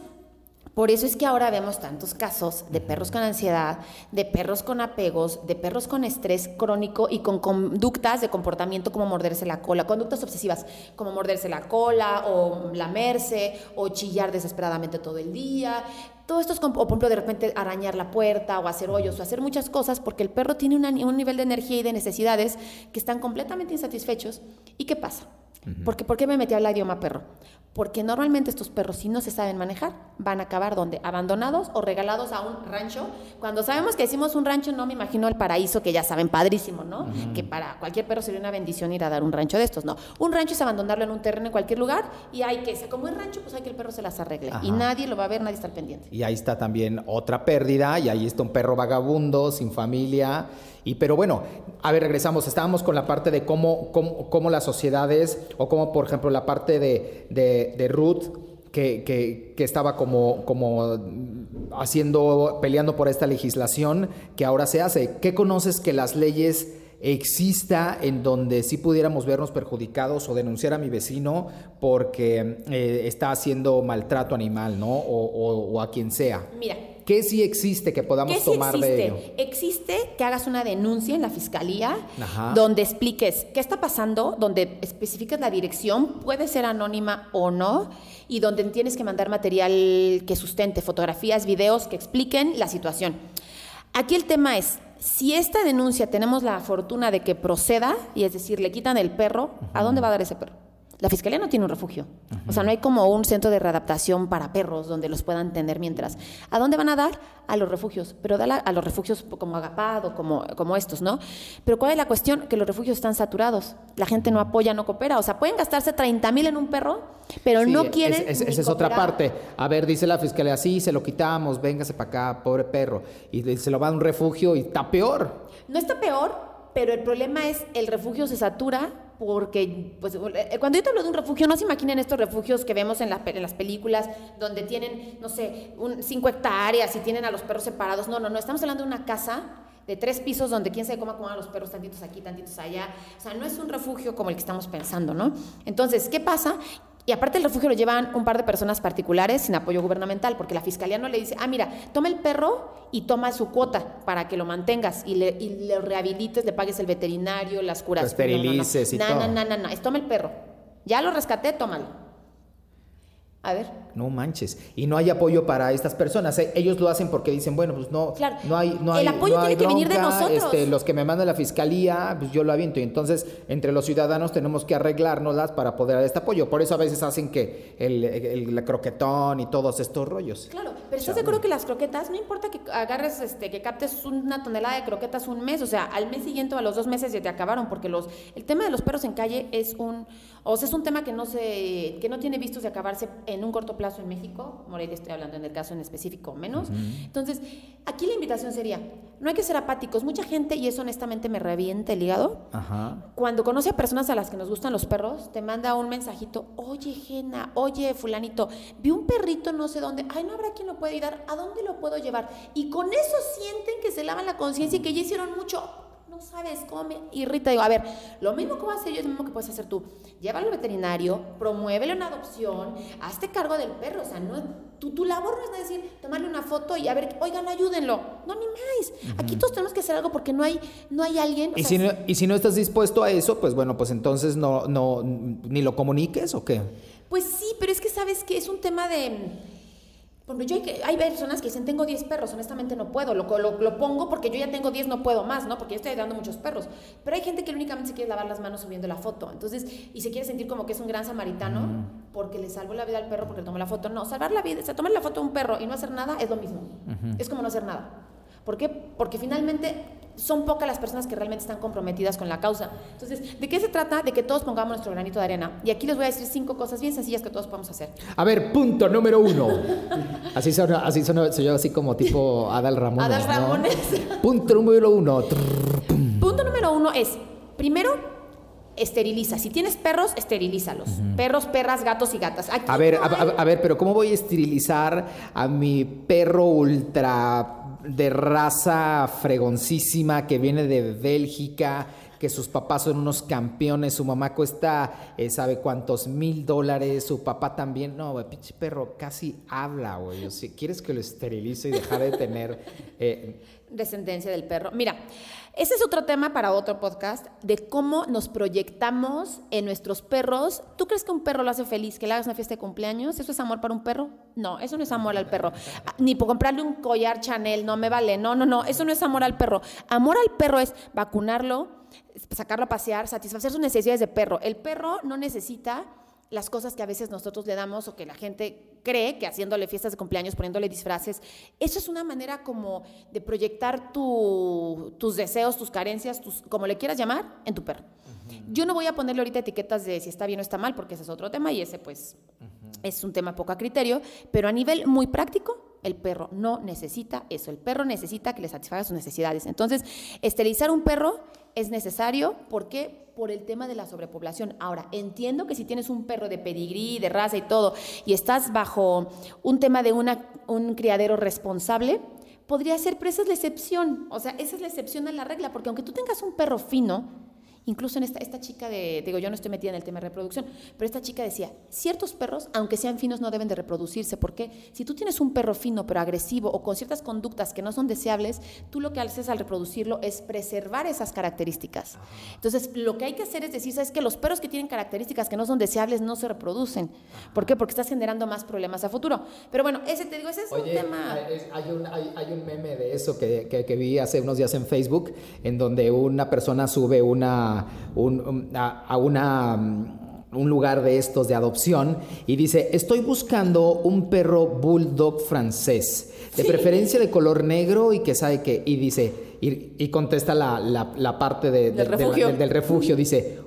por eso es que ahora vemos tantos casos de perros con ansiedad, de perros con apegos, de perros con estrés crónico y con conductas de comportamiento como morderse la cola, conductas obsesivas como morderse la cola o lamerse o chillar desesperadamente todo el día. Todo esto es o por ejemplo, de repente arañar la puerta o hacer hoyos o hacer muchas cosas porque el perro tiene un nivel de energía y de necesidades que están completamente insatisfechos. ¿Y qué pasa? Porque, ¿Por qué me metí a hablar idioma perro? Porque normalmente estos perros, si no se saben manejar, van a acabar donde? Abandonados o regalados a un rancho. Cuando sabemos que decimos un rancho, no me imagino el paraíso, que ya saben, padrísimo, ¿no? Que para cualquier perro sería una bendición ir a dar un rancho de estos, ¿no? Un rancho es abandonarlo en un terreno en cualquier lugar y hay que, como es rancho, pues hay que el perro se las arregle. Y nadie lo va a ver, nadie está al pendiente. Y ahí está también otra pérdida, y ahí está un perro vagabundo, sin familia. Y pero bueno, a ver, regresamos. Estábamos con la parte de cómo, cómo, cómo las sociedades, o cómo, por ejemplo, la parte de, de, de Ruth, que, que- que estaba como, como haciendo, peleando por esta legislación que ahora se hace. ¿Qué conoces que las leyes exista en donde sí pudiéramos vernos perjudicados o denunciar a mi vecino porque eh, está haciendo maltrato animal, ¿no? O, o- o a quien sea. Mira, ¿Qué sí existe que podamos ¿Qué sí tomar de ello? existe? Existe que hagas una denuncia en la fiscalía Ajá. donde expliques qué está pasando, donde especifiques la dirección, puede ser anónima o no, y donde tienes que mandar material que sustente, fotografías, videos que expliquen la situación. Aquí el tema es, si esta denuncia tenemos la fortuna de que proceda, y es decir, le quitan el perro, ¿a dónde va a dar ese perro? La fiscalía no tiene un refugio. O sea, no hay como un centro de readaptación para perros donde los puedan tener mientras. ¿A dónde van a dar? A los refugios. Pero dala a los refugios como Agapado, como, como estos, ¿no? Pero ¿cuál es la cuestión? Que los refugios están saturados. La gente no apoya, no coopera. O sea, pueden gastarse 30 mil en un perro, pero Sí, no quieren. es- ni esa es otra parte. A ver, dice la fiscalía, sí, se lo quitamos, véngase para acá, pobre perro. Y se lo va a un refugio y está peor. No está peor, pero el problema es el refugio se satura porque, pues, eh, cuando yo te hablo de un refugio, no se imaginen estos refugios que vemos en las películas donde tienen, no sé, un, cinco hectáreas y tienen a los perros separados. No, no, no, estamos hablando de una casa de tres pisos donde quién sabe cómo acomodan los perros, tantitos aquí, tantitos allá. O sea, no es un refugio como el que estamos pensando, ¿no? Entonces, ¿qué pasa? Y aparte el refugio lo llevan un par de personas particulares sin apoyo gubernamental, porque la fiscalía no le dice, ah, mira, toma el perro y toma su cuota para que lo mantengas y le, y le rehabilites, le pagues el veterinario, las curas. Lo esterilices y no, todo. No, no, no, no, es toma el perro. Ya lo rescaté, tómalo. A ver. No manches. Y no hay apoyo para estas personas. Eh, Ellos lo hacen porque dicen, bueno, pues no, Claro. no hay, no El hay, apoyo no hay tiene que venir de bronca, nosotros. este, los que me manda la fiscalía, pues yo lo aviento. Y entonces, entre los ciudadanos tenemos que arreglárnoslas para poder dar este apoyo. Por eso a veces hacen que el, el- el croquetón y todos estos rollos. Claro, pero ¿estás de acuerdo que las croquetas, no importa que agarres, este, que captes una tonelada de croquetas un mes, o sea, al mes siguiente o a los dos meses ya te acabaron, porque los, el tema de los perros en calle es un, o sea, es un tema que no se, que no tiene vistos de acabarse en un corto plazo en México, Morelia estoy hablando en el caso en específico menos. Entonces, aquí la invitación sería, no hay que ser apáticos, mucha gente, y eso honestamente me revienta el hígado, Ajá. cuando conoce a personas a las que nos gustan los perros, te manda un mensajito, oye Jena, oye fulanito, vi un perrito no sé dónde, ay, no habrá quien lo pueda ayudar, ¿a dónde lo puedo llevar? Y con eso sienten que se lavan la conciencia y que ya hicieron mucho. No sabes cómo me irrita. Digo, a ver, lo mismo que voy a hacer yo es lo mismo que puedes hacer tú. Llévalo al veterinario, promuévele una adopción, hazte cargo del perro. O sea, no, tu, tu labor no es decir, tomarle una foto y a ver, oigan, ayúdenlo. No, ni más. Aquí todos tenemos que hacer algo porque no hay, no hay alguien. Y sea, si, no, y si no estás dispuesto a eso, pues bueno, pues entonces no, no, ni lo comuniques o qué. Pues sí, pero es que sabes que es un tema de... Bueno, yo hay, que- hay personas que dicen, tengo 10 perros, honestamente no puedo, lo, lo, lo pongo porque yo ya tengo 10, no puedo más, ¿no? Porque yo estoy dando muchos perros. Pero hay gente que únicamente se quiere lavar las manos subiendo la foto, entonces, y se quiere sentir como que es un gran samaritano porque le salvó la vida al perro porque le tomó la foto. No, salvar la vida, o sea, tomar la foto a un perro y no hacer nada es lo mismo. Es como no hacer nada. ¿Por qué? Porque finalmente son pocas las personas que realmente están comprometidas con la causa. Entonces, ¿de qué se trata? De que todos pongamos nuestro granito de arena. Y aquí les voy a decir cinco cosas bien sencillas que todos podemos hacer. A ver, punto número uno. Así suena, así suena, soy yo así como tipo Adal Ramones. Adal ¿no? Ramones. Punto número uno. Punto número uno es, primero, esteriliza. Si tienes perros, esterilízalos. Perros, perras, gatos y gatas. Aquí A ver, no a, hay- a- a ver, pero ¿cómo voy a esterilizar a mi perro ultra de raza fregoncísima que viene de Bélgica? Que sus papás son unos campeones, su mamá cuesta, eh, sabe cuántos mil dólares, su papá también. No, güey, pinche perro casi habla, güey. Sea, ¿quieres que lo esterilice y dejar de tener eh, descendencia del perro. Mira, ese es otro tema para otro podcast de cómo nos proyectamos en nuestros perros. ¿Tú crees que un perro lo hace feliz, que le hagas una fiesta de cumpleaños? ¿Eso es amor para un perro? No, eso no es amor al perro. Ah, Ni por comprarle un collar Chanel, no me vale. No, no, no, eso no es amor al perro. Amor al perro es vacunarlo, sacarlo a pasear, satisfacer sus necesidades de perro. El perro no necesita las cosas que a veces nosotros le damos o que la gente cree que haciéndole fiestas de cumpleaños, poniéndole disfraces, eso es una manera como de proyectar tu- tus deseos, tus carencias, tus, como le quieras llamar, en tu perro. Yo no voy a ponerle ahorita etiquetas de si está bien o está mal, porque ese es otro tema y ese pues es un tema poco a criterio, pero a nivel muy práctico, el perro no necesita eso. El perro necesita que le satisfaga sus necesidades. Entonces, esterilizar un perro es necesario. ¿Por qué? Por el tema de la sobrepoblación. Ahora, entiendo que si tienes un perro de pedigrí, de raza y todo, y estás bajo un tema de un criadero responsable, podría ser, pero esa es la excepción. O sea, esa es la excepción a la regla, porque aunque tú tengas un perro fino, Incluso en esta, esta chica de, digo, yo no estoy metida en el tema de reproducción, pero esta chica decía, ciertos perros, aunque sean finos, no deben de reproducirse, porque si tú tienes un perro fino pero agresivo o con ciertas conductas que no son deseables, tú lo que haces al reproducirlo es preservar esas características. Entonces, lo que hay que hacer es decir, sabes que los perros que tienen características que no son deseables no se reproducen. ¿Por qué? Porque estás generando más problemas a futuro. Pero bueno, ese te digo, ese es un tema... hay, un, hay, hay un meme de eso que, que- que vi hace unos días en Facebook, en donde una persona sube una, un- un- a, a una, mm, un lugar de estos de adopción y dice, estoy buscando un perro bulldog francés, de preferencia de color negro y que sabe que, y dice, y, y contesta la, la- la parte de- la- del refugio, dice,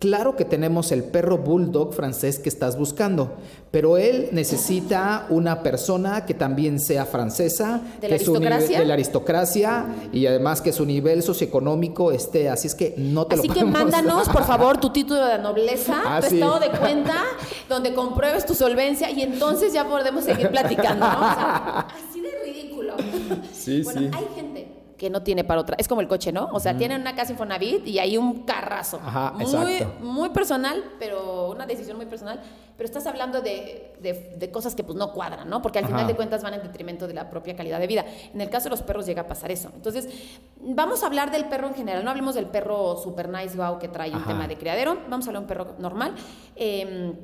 Claro que tenemos el perro bulldog francés que estás buscando, pero él necesita una persona que también sea francesa, ¿De la que su nivel- aristocracia? de la aristocracia y además que su nivel socioeconómico esté, así es que no te Así lo que podemos mándanos, por favor, tu título de nobleza, Ah, tu sí. estado de cuenta, donde compruebes tu solvencia y entonces ya podemos seguir platicando, ¿no? O sea, así de ridículo. Sí, bueno, sí. hay gente que no tiene para otra. Es como el coche, ¿no? O sea, tienen una casa Infonavit y hay un carrazo. Ajá, muy, exacto. muy personal, pero una decisión muy personal. Pero estás hablando de, de- de cosas que pues no cuadran, ¿no? Porque al Ajá. final de cuentas van en detrimento de la propia calidad de vida. En el caso de los perros llega a pasar eso. Entonces, vamos a hablar del perro en general. No hablemos del perro super nice, wow, que trae un tema de criadero. Vamos a hablar de un perro normal. Eh,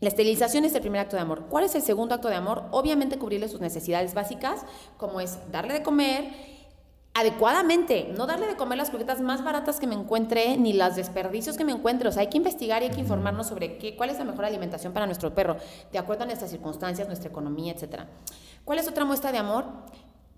la esterilización es el primer acto de amor. ¿Cuál es el segundo acto de amor? Obviamente cubrirle sus necesidades básicas, como es darle de comer adecuadamente, no darle de comer las croquetas más baratas que me encuentre ni los desperdicios que me encuentre. O sea, hay que investigar y hay que informarnos sobre qué, cuál es la mejor alimentación para nuestro perro, de acuerdo a nuestras circunstancias, nuestra economía, etc. ¿Cuál es otra muestra de amor?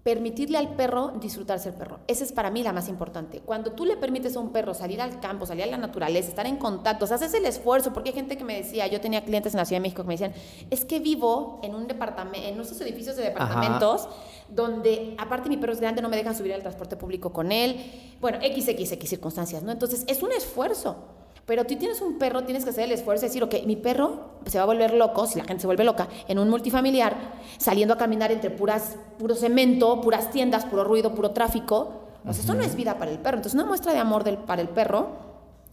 Permitirle al perro disfrutarse el perro. Esa es para mí la más importante. Cuando tú le permites a un perro salir al campo, salir a la naturaleza, estar en contacto, o sea, haces el esfuerzo, porque hay gente que me decía, yo tenía clientes en la Ciudad de México que me decían, es que vivo en un departamento, en esos edificios de departamentos, donde aparte mi perro es grande, no me dejan subir al transporte público con él. Bueno, XXX circunstancias, ¿no? Entonces, es un esfuerzo. Pero tú tienes un perro, tienes que hacer el esfuerzo de decir, ok, mi perro se va a volver loco, si la gente se vuelve loca, en un multifamiliar, saliendo a caminar entre puras, puro cemento, puras tiendas, puro ruido, puro tráfico. Pues eso no es vida para el perro. Entonces, una muestra de amor del, para el perro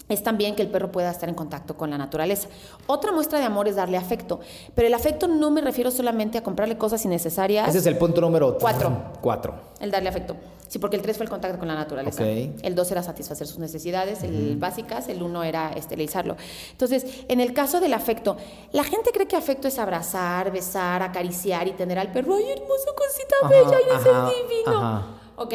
es también que el perro pueda estar en contacto con la naturaleza. Otra muestra de amor es darle afecto. Pero el afecto no me refiero solamente a comprarle cosas innecesarias. Ese es el punto número Cuatro. Cuatro. El darle afecto. Sí, porque el 3 fue el contacto con la naturaleza. El 2 era satisfacer sus necesidades el básicas, el 1 era esterilizarlo. Entonces, en el caso del afecto, la gente cree que afecto es abrazar, besar, acariciar y tener al perro, ay, hermoso, cosita Ajá, bella, y ese ajá, es divino. ajá. Ok,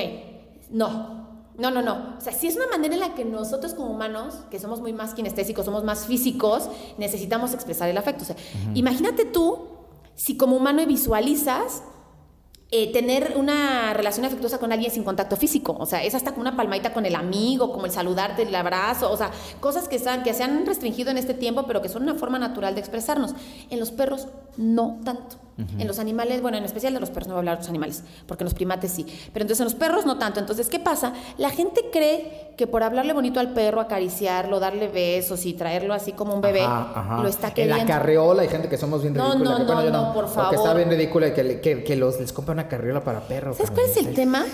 no. No, no, no. O sea, si es una manera en la que nosotros como humanos, que somos muy más kinestésicos, somos más físicos, necesitamos expresar el afecto. O sea, imagínate tú si como humano visualizas eh, tener una relación afectuosa con alguien sin contacto físico. O sea, es hasta como una palmadita con el amigo, como el saludarte, el abrazo. O sea, cosas que, están, que se han restringido en este tiempo, pero que son una forma natural de expresarnos. En los perros, no tanto. En los animales, bueno, en especial de los perros, no voy a hablar de los animales, porque en los primates sí. Pero entonces en los perros no tanto. Entonces, ¿qué pasa? La gente cree que por hablarle bonito al perro, acariciarlo, darle besos y traerlo así como un bebé, Ajá, ajá. lo está En queriendo. la carriola hay gente que somos bien No, ridícula. no, que, bueno, no, no, por O que está favor. bien ridícula y que, que, que los, les compra una carriola para perros. ¿Sabes cuál es el tema?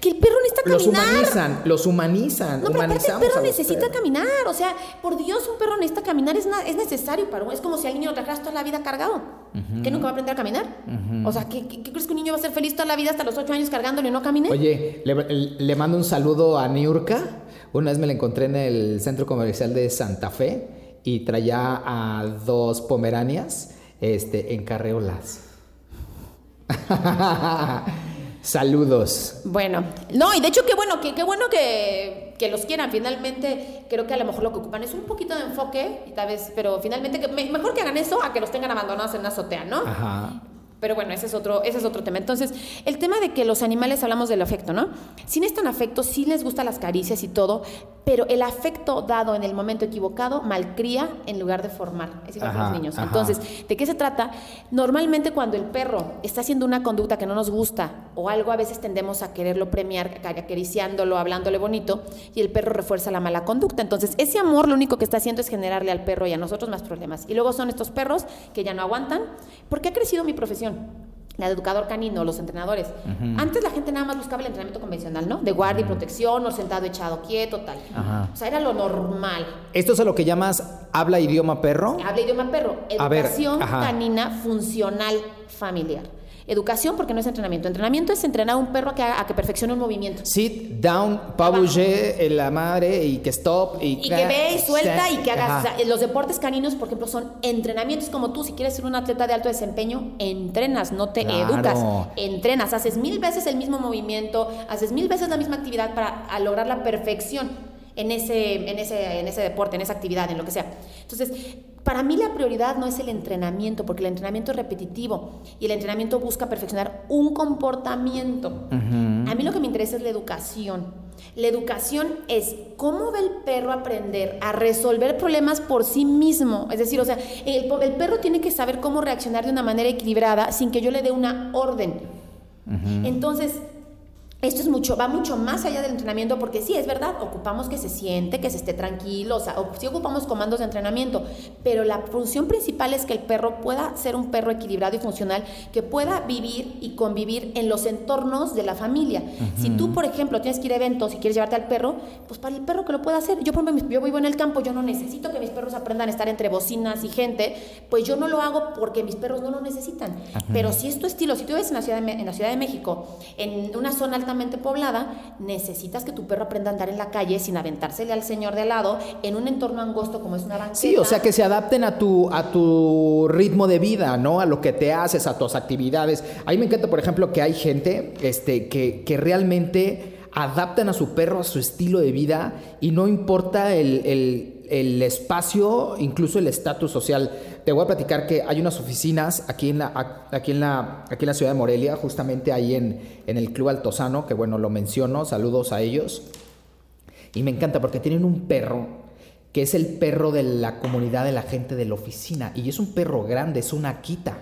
Que el perro necesita Los caminar. humanizan, los humanizan. No, pero aparte el perro los necesita caminar. O sea, por Dios, un perro necesita caminar. Es, es necesario para. Es como si al niño lo trajeras toda la vida cargado. ¿Que nunca va a aprender a caminar? O sea, ¿qué, qué- qué crees que un niño va a ser feliz toda la vida hasta los ocho años cargándolo y no camine? Oye, le, le mando un saludo a Niurka. Una vez me la encontré en el centro comercial de Santa Fe y traía a dos pomeranias este, en carreolas. Saludos. Bueno, no, y de hecho qué bueno, que qué bueno que, que los quieran. Finalmente, creo que a lo mejor lo que ocupan es un poquito de enfoque, y tal vez, pero finalmente que, me- mejor que hagan eso a que los tengan abandonados en una azotea, ¿no? Ajá. Pero bueno, ese es otro, ese es otro tema. Entonces, el tema de que los animales hablamos del afecto, ¿no? Sí necesitan afecto, sí les gustan las caricias y todo, pero el afecto dado en el momento equivocado malcría en lugar de formar. Es igual que Ajá, los niños. ajá. Entonces, ¿de qué se trata? Normalmente cuando el perro está haciendo una conducta que no nos gusta o algo, a veces tendemos a quererlo premiar, acariciándolo, hablándole bonito, y el perro refuerza la mala conducta. Entonces, ese amor lo único que está haciendo es generarle al perro y a nosotros más problemas. Y luego son estos perros que ya no aguantan. ¿Por qué ha crecido mi profesión? La de educador canino, los entrenadores. Antes la gente nada más buscaba el entrenamiento convencional, ¿no? De guardia y protección, o sentado echado quieto, tal. Ajá. O sea, era lo normal. ¿Esto es a lo que llamas habla idioma perro? Habla idioma perro. A ver, Educación canina funcional familiar. Educación porque no es entrenamiento. Entrenamiento es entrenar a un perro a que, haga- a que perfeccione un movimiento. Sit down, pas bouger, eh, la madre, y que stop. Y, Y que ve y suelta y que haga. Ajá. o sea, los deportes caninos, por ejemplo, son entrenamientos como tú. Si quieres ser un atleta de alto desempeño, entrenas, no te Claro. educas. Entrenas, haces mil veces el mismo movimiento, haces mil veces la misma actividad para lograr la perfección en ese, en, ese, en ese deporte, en esa actividad, en lo que sea. Entonces, para mí la prioridad no es el entrenamiento, porque el entrenamiento es repetitivo y el entrenamiento busca perfeccionar un comportamiento. A mí lo que me interesa es la educación. La educación es cómo ve el perro aprender a resolver problemas por sí mismo. Es decir, o sea, el, perro tiene que saber cómo reaccionar de una manera equilibrada sin que yo le dé una orden. Entonces, esto es mucho, va mucho más allá del entrenamiento porque sí, es verdad, ocupamos que se siente, que se esté tranquilo, o sea, sí ocupamos comandos de entrenamiento, pero la función principal es que el perro pueda ser un perro equilibrado y funcional, que pueda vivir y convivir en los entornos de la familia. Si tú, por ejemplo, tienes que ir a eventos y quieres llevarte al perro, pues para el perro que lo pueda hacer. Yo, por ejemplo, yo vivo en el campo, yo no necesito que mis perros aprendan a estar entre bocinas y gente, pues yo no lo hago porque mis perros no lo necesitan. Pero si es tu estilo, si tú vives en la Ciudad de, en la Ciudad de México, en una zona alta poblada, necesitas que tu perro aprenda a andar en la calle sin aventársele al señor de lado en un entorno angosto como es una banqueta. Sí, o sea, que se adapten a tu, a tu ritmo de vida, ¿no? A lo que te haces, a tus actividades. A mí me encanta, por ejemplo, que hay gente este, que, que realmente adaptan a su perro a su estilo de vida y no importa el, el espacio, incluso el estatus social. Te voy a platicar que hay unas oficinas aquí en la, aquí en la, aquí en la ciudad de Morelia, justamente ahí en, en el Club Altozano, que bueno, lo menciono, saludos a ellos. Y me encanta porque tienen un perro que es el perro de la comunidad de la gente de la oficina. Y es un perro grande, es una Akita.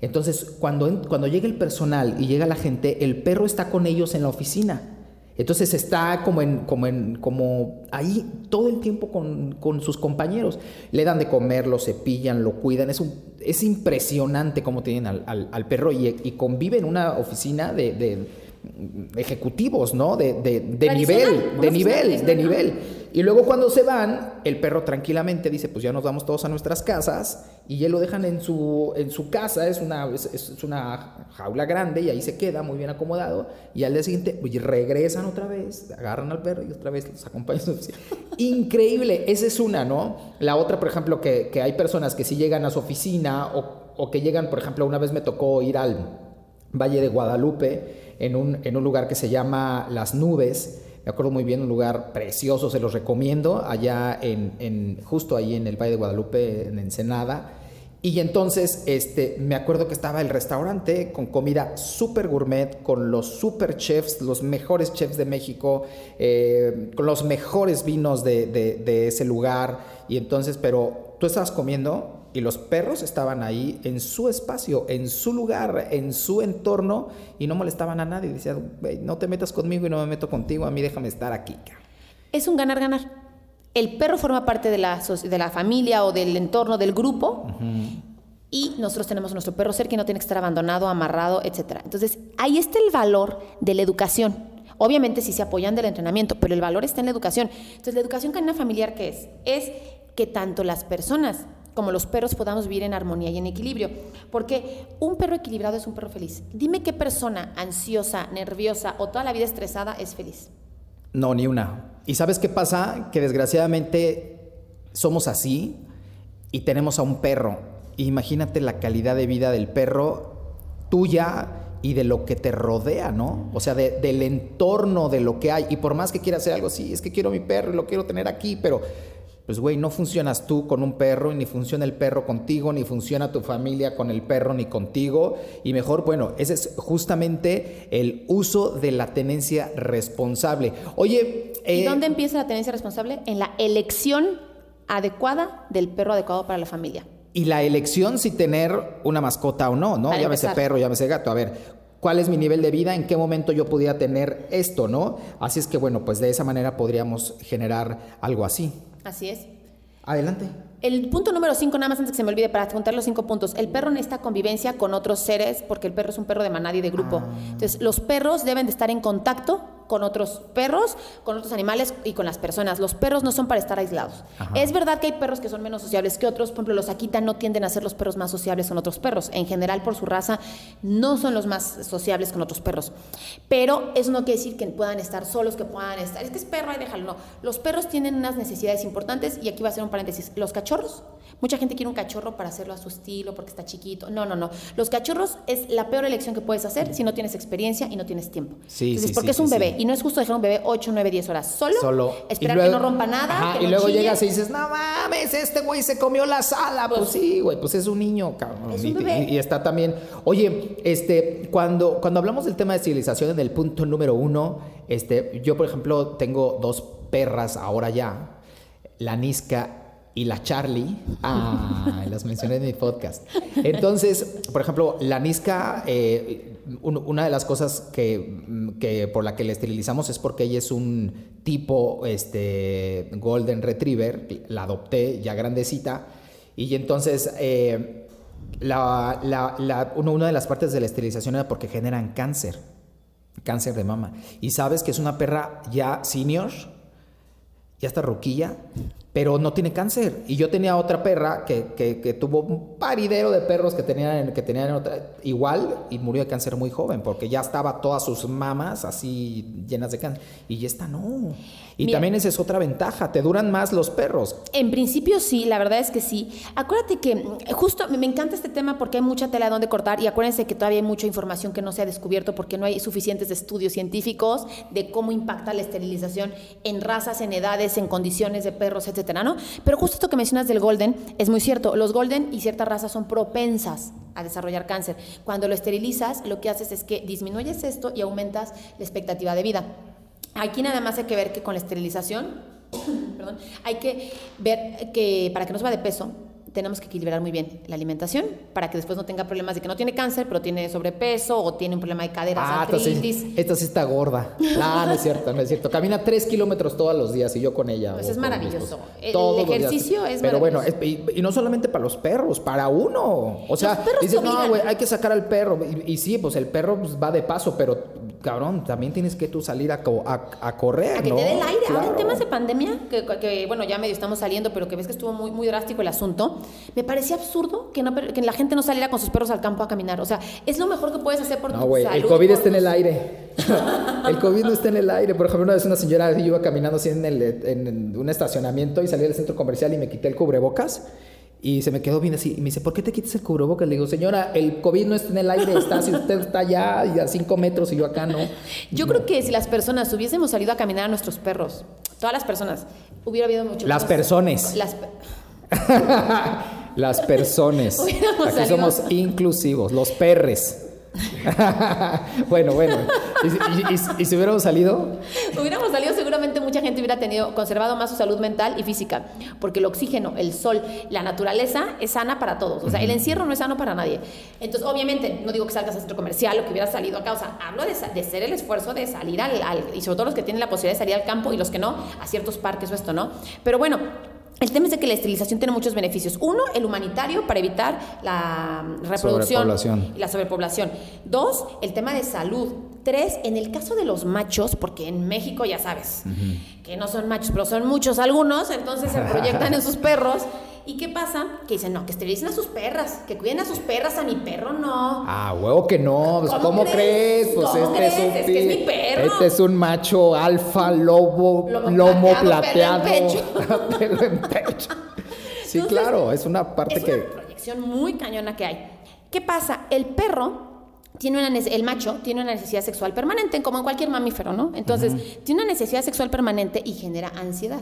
Entonces, cuando, cuando llega el personal y llega la gente, el perro está con ellos en la oficina. Entonces está como en, como en, como ahí todo el tiempo con, sus compañeros. Le dan de comer, lo cepillan, lo cuidan. Es, un, es impresionante cómo tienen al, perro y, y, convive en una oficina de ejecutivos, ¿no? De, de, de nivel, de nivel, de nivel. Y luego cuando se van, el perro tranquilamente dice, pues ya nos vamos todos a nuestras casas y ya lo dejan en su, en su casa, es una, es, una jaula grande y ahí se queda muy bien acomodado y al día siguiente pues, regresan otra vez, agarran al perro y otra vez los acompañan. Increíble, esa es una, ¿no? La otra, por ejemplo, que, que hay personas que sí llegan a su oficina o, o que llegan, por ejemplo, una vez me tocó ir al Valle de Guadalupe, en un, en un lugar que se llama Las Nubes. Me acuerdo muy bien, un lugar precioso, se los recomiendo, allá en, en, justo ahí en el Valle de Guadalupe, en Ensenada. Y entonces, este, me acuerdo que estaba el restaurante con comida súper gourmet, con los super chefs, los mejores chefs de México, eh, con los mejores vinos de, de, de ese lugar. Y entonces, pero tú estabas comiendo y los perros estaban ahí en su espacio, en su lugar, en su entorno y no molestaban a nadie. Decían, no te metas conmigo y no me meto contigo, a mí déjame estar aquí. Es un ganar-ganar. El perro forma parte de la, de la familia o del entorno del grupo. Y nosotros tenemos nuestro perro ser que no tiene que estar abandonado, amarrado, etc. Entonces, ahí está el valor de la educación. Obviamente sí se apoyan del entrenamiento, pero el valor está en la educación. Entonces, la educación canina familiar, ¿qué es? Es que tanto las personas como los perros podamos vivir en armonía y en equilibrio. Porque un perro equilibrado es un perro feliz. Dime qué persona ansiosa, nerviosa o toda la vida estresada es feliz. No, ni una. ¿Y sabes qué pasa? Que desgraciadamente somos así y tenemos a un perro. Imagínate la calidad de vida del perro tuya y de lo que te rodea, ¿no? O sea, del entorno, de lo que hay. Y por más que quiera hacer algo, sí, es que quiero mi perro y lo quiero tener aquí, pero pues güey, no funcionas tú con un perro, ni funciona el perro contigo, ni funciona tu familia con el perro, ni contigo. Y mejor, bueno, ese es justamente el uso de la tenencia responsable. Oye... ¿Y eh, dónde empieza la tenencia responsable? En la elección adecuada del perro adecuado para la familia. Y la elección si tener una mascota o no, ¿no? Ya llámese perro, llámese gato. A ver, cuál es mi nivel de vida, en qué momento yo pudiera tener esto, ¿no? Así es que bueno, pues de esa manera podríamos generar algo así. Así es. Adelante. El punto número 5, nada más antes que se me olvide, para contar los cinco puntos. El perro necesita convivencia con otros seres, porque el perro es un perro de manada y de grupo. Ah. Entonces, los perros deben de estar en contacto con otros perros, con otros animales y con las personas. Los perros no son para estar aislados. Es verdad que hay perros que son menos sociables que otros. Por ejemplo, los Akita no tienden a ser los perros más sociables con otros perros. En general, por su raza, no son los más sociables con otros perros. Pero eso no quiere decir que puedan estar solos, que puedan estar. Es que es perro, ahí déjalo. No. Los perros tienen unas necesidades importantes y aquí va a ser un paréntesis. Los cachorros, mucha gente quiere un cachorro para hacerlo a su estilo porque está chiquito. No, no, no. Los cachorros es la peor elección que puedes hacer si no tienes experiencia y no tienes tiempo. Sí, Entonces, sí, porque es un bebé y no es justo dejar un bebé 8, 9, 10 horas solo. Solo. Esperar que no rompa nada. y luego llegas y dices, no mames, este güey se comió la sala. Pues, sí, güey, pues es un niño, cabrón. Es un bebé. Y, está también. Oye, este, cuando, cuando hablamos del tema de civilización en el punto número uno, este, yo, por ejemplo, tengo dos perras ahora ya, la Nisca y la Charlie. Ah, las mencioné en mi podcast. Entonces, por ejemplo, la Niska, eh, un- una de las cosas que, mm, que por la que la esterilizamos es porque ella es un tipo este, Golden Retriever. La adopté ya grandecita. Y entonces, eh, la, la- una de las partes de la esterilización era porque generan cáncer. Cáncer de mama. Y sabes que es una perra ya senior ya está roquilla, pero no tiene cáncer. Y yo tenía otra perra que, que- que tuvo un paridero de perros que tenían, que tenían otra, igual y murió de cáncer muy joven, porque ya estaba todas sus mamas así llenas de cáncer. Y esta no. Y Mira. también esa es otra ventaja, te duran más los perros. En principio sí, la verdad es que sí. Acuérdate que mm, justo me encanta este tema porque hay mucha tela donde cortar y acuérdense que todavía hay mucha información que no se ha descubierto porque no hay suficientes estudios científicos de cómo impacta la esterilización en razas, en edades, en condiciones de perros, etcétera, ¿no? Pero justo esto que mencionas del golden es muy cierto. Los golden y ciertas razas son propensas a desarrollar cáncer. Cuando lo esterilizas, lo que haces es que disminuyes esto y aumentas la expectativa de vida. Aquí nada más hay que ver que con la esterilización, perdón, hay que ver que para que no suba de peso, tenemos que equilibrar muy bien la alimentación para que después no tenga problemas de que no tiene cáncer, pero tiene sobrepeso o tiene un problema de caderas, Ah, esta sí, artritis. esta sí está gorda. Ah, no es cierto, no es cierto. Camina tres kilómetros todos los días y yo con ella. Pues es maravilloso. El días. ejercicio es Pero bueno, maravilloso. es- y, y no solamente para los perros, para uno. O sea, dices, no, obligan". güey, hay que sacar al perro. Y, y sí, pues el perro pues, va de paso, pero cabrón, también tienes que tú salir a, co- a, a correr. A que ¿no? te dé el aire. Ahora en Claro. temas de pandemia, que, que, bueno, ya medio estamos saliendo, pero que ves que estuvo muy, muy drástico el asunto, me parecía absurdo que, no, que la gente no saliera con sus perros al campo a caminar. O sea, es lo mejor que puedes hacer por No, tu güey, salud. el COVID está en tus- el aire. el COVID no está en el aire. Por ejemplo, una vez una señora iba caminando así en, el, en, en un estacionamiento y salí del centro comercial y me quité el cubrebocas. Y se me quedó bien así. Y me dice, ¿por qué te quitas el cubrebocas? Le digo, señora, el COVID no está en el aire, está, si usted está allá y a cinco metros y yo acá no. Yo creo que si las personas hubiésemos salido a caminar a nuestros perros, todas las personas, hubiera habido mucho Las personas. Las pe- Las personas. Aquí salido- somos inclusivos, los perres. bueno, bueno. ¿Y, y- y- y si hubiéramos salido? hubiéramos salido, seguramente mucha gente hubiera tenido, conservado más su salud mental y física, porque el oxígeno, el sol, la naturaleza es sana para todos. O sea, el encierro no es sano para nadie. Entonces, obviamente, no digo que salgas al centro comercial o que hubieras salido acá, o sea, hablo de, de hacer el esfuerzo de salir al, al- y sobre todo los que tienen la posibilidad de salir al campo y los que no, a ciertos parques o esto, ¿no? Pero bueno, el tema es de que la esterilización tiene muchos beneficios. Uno, el humanitario para evitar la reproducción Sobrepoblación. y la sobrepoblación. Dos, el tema de salud. Tres, en el caso de los machos, porque en México ya sabes que no son machos, pero son muchos algunos, entonces se proyectan en sus perros. ¿Y qué pasa? Que dicen, no, que esterilicen a sus perras, que cuiden a sus perras, a mi perro no. Ah, huevo que no. Pues, ¿Cómo ¿Cómo, crees? crees? Pues ¿Cómo este es un crees? Es que es mi perro. Este es un macho alfa, lobo, Lobo lomo plateado, plateado. pelo en pecho. Sí, Entonces, claro, es una parte es que. una proyección muy cañona que hay. ¿Qué pasa? El perro tiene una el macho tiene una necesidad sexual permanente, como en cualquier mamífero, ¿no? Entonces, tiene una necesidad sexual permanente y genera ansiedad.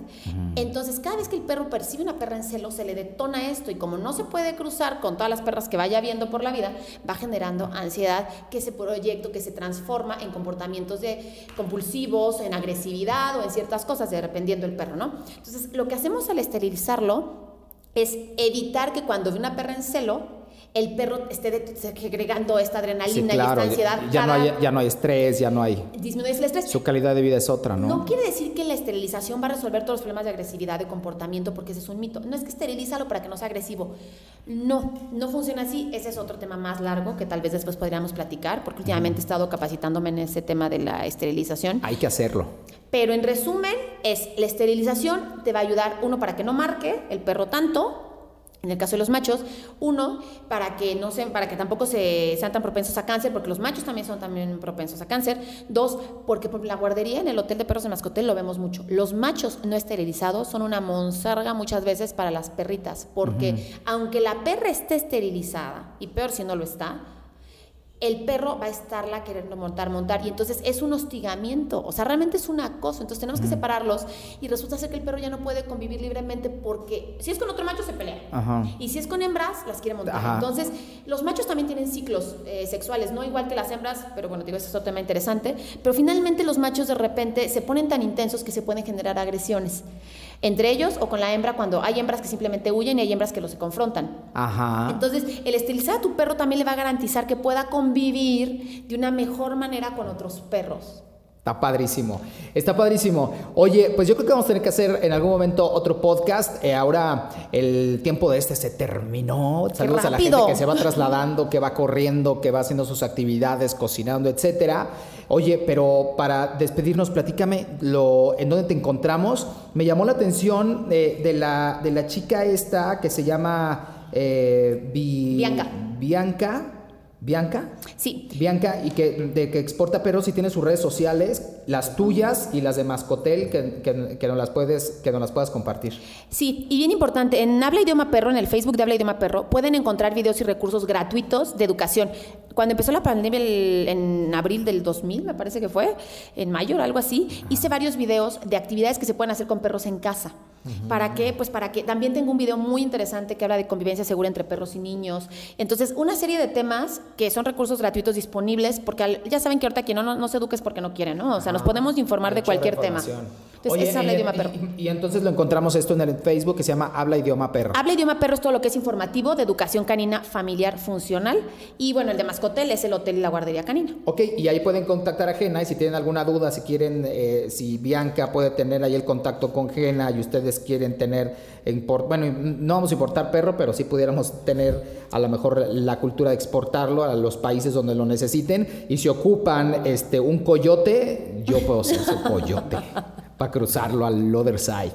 Entonces, cada vez que el perro percibe una perra en celo, se le detona esto y como no se puede cruzar con todas las perras que vaya viendo por la vida, va generando ansiedad que se proyecta, que se transforma en comportamientos de compulsivos, en agresividad o en ciertas cosas, dependiendo del perro, ¿no? Entonces, lo que hacemos al esterilizarlo es evitar que cuando ve una perra en celo, el perro esté segregando esta adrenalina Sí, y esta ansiedad. ya, no hay, ya no hay estrés, ya no hay. disminuye el estrés. Su calidad de vida es otra, ¿no? No quiere decir que la esterilización va a resolver todos los problemas de agresividad, de comportamiento, porque ese es un mito. No es que esterilízalo para que no sea agresivo. No, no funciona así. Ese es otro tema más largo que tal vez después podríamos platicar, porque últimamente he estado capacitándome en ese tema de la esterilización. Hay que hacerlo. Pero en resumen, es la esterilización te va a ayudar, uno, para que no marque el perro tanto, en el caso de los machos, uno, para que no se, para que tampoco se, sean tan propensos a cáncer, porque los machos también son también propensos a cáncer. Dos, porque por la guardería en el hotel de perros de mascotel lo vemos mucho. Los machos no esterilizados son una monserga muchas veces para las perritas, porque aunque la perra esté esterilizada, y peor si no lo está, el perro va a estarla queriendo montar, montar, y entonces es un hostigamiento, o sea, realmente es un acoso, entonces tenemos que separarlos, y resulta ser que el perro ya no puede convivir libremente porque si es con otro macho se pelea, Ajá. y si es con hembras las quiere montar. Ajá. Entonces, los machos también tienen ciclos eh, sexuales, no igual que las hembras, pero bueno, digo, ese es otro tema interesante, pero finalmente los machos de repente se ponen tan intensos que se pueden generar agresiones. Entre ellos o con la hembra cuando hay hembras que simplemente huyen y hay hembras que los se confrontan. Ajá. Entonces, el esterilizar a tu perro también le va a garantizar que pueda convivir de una mejor manera con otros perros. Está padrísimo, está padrísimo. Oye, pues yo creo que vamos a tener que hacer en algún momento otro podcast. Eh, ahora el tiempo de este se terminó. Saludos a la gente que se va trasladando, que va corriendo, que va haciendo sus actividades, cocinando, etcétera. Oye, pero para despedirnos, platícame lo, en dónde te encontramos. Me llamó la atención eh, de, la, de la chica esta que se llama eh, Bianca. Bianca. Bianca. Sí, Bianca, y que, de que exporta perros y tiene sus redes sociales, las tuyas y las de Mascotel, que, que, que nos las puedes, que nos las puedas compartir. Sí, y bien importante, en Habla Idioma Perro, en el Facebook de Habla Idioma Perro, pueden encontrar videos y recursos gratuitos de educación. Cuando empezó la pandemia el- en abril del 2000, me parece que fue, en mayo o algo así, hice varios videos de actividades que se pueden hacer con perros en casa. ¿Para qué? Pues para que también tengo un video muy interesante que habla de convivencia segura entre perros y niños. Entonces, una serie de temas que son recursos gratuitos disponibles, porque al- ya saben que ahorita quien no, no, no se educa es porque no quiere, ¿no? O sea, nos podemos informar de cualquier tema. Entonces, Oye, ese es Habla y- Idioma Perro. Y, y entonces lo encontramos esto en el Facebook que se llama Habla Idioma Perro. Habla Idioma Perro es todo lo que es informativo de educación canina familiar funcional. Y bueno, el de Mascotel es el hotel y la guardería canina. Ok, y ahí pueden contactar a Gena y si tienen alguna duda, si quieren, eh, si Bianca puede tener ahí el contacto con Gena y ustedes quieren tener, import- bueno, no vamos a importar perro, pero sí pudiéramos tener a lo mejor la cultura de exportarlo a los países donde lo necesiten y si ocupan este, un coyote, yo puedo ser su coyote para cruzarlo al other side.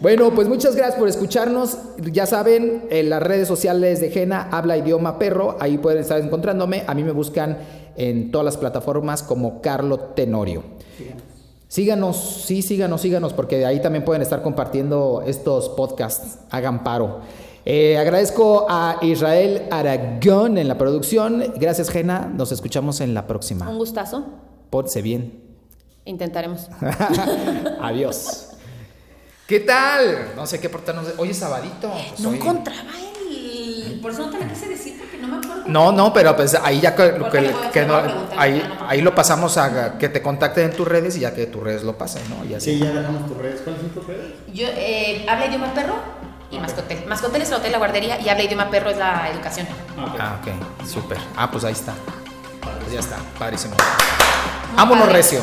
Bueno, pues muchas gracias por escucharnos. Ya saben, en las redes sociales de Gena habla idioma perro. Ahí pueden estar encontrándome. A mí me buscan en todas las plataformas como Carlo Tenorio. Síganos, sí, síganos, síganos, porque ahí también pueden estar compartiendo estos podcasts. Hagan paro. Eh, agradezco a Israel Aragón en la producción. Gracias, Gena. Nos escuchamos en la próxima. Un gustazo. Pórtese bien. Intentaremos. Adiós. ¿Qué tal? No sé qué portarnos. Hoy es sabadito. pues No hoy- encontraba el. Por eso no te la quise decir no. No, pero pues ahí ya que, que- no- ahí, ahí lo pasamos a que te contacten en tus redes y ya que tus redes lo pasen, ¿no? Y así. Sí, ya dejamos tus redes. ¿Cuáles son tus redes? Yo, eh, habla idioma perro y Mascotel. Mascotel es el hotel la guardería y habla idioma perro es la educación. Ah, ok, súper. Ah, pues ahí está. Pues ya está, padrísimo. Vámonos, padre. Recio.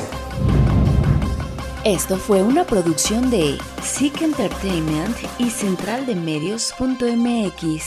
Esto fue una producción de Sick Entertainment y centraldemedios.mx.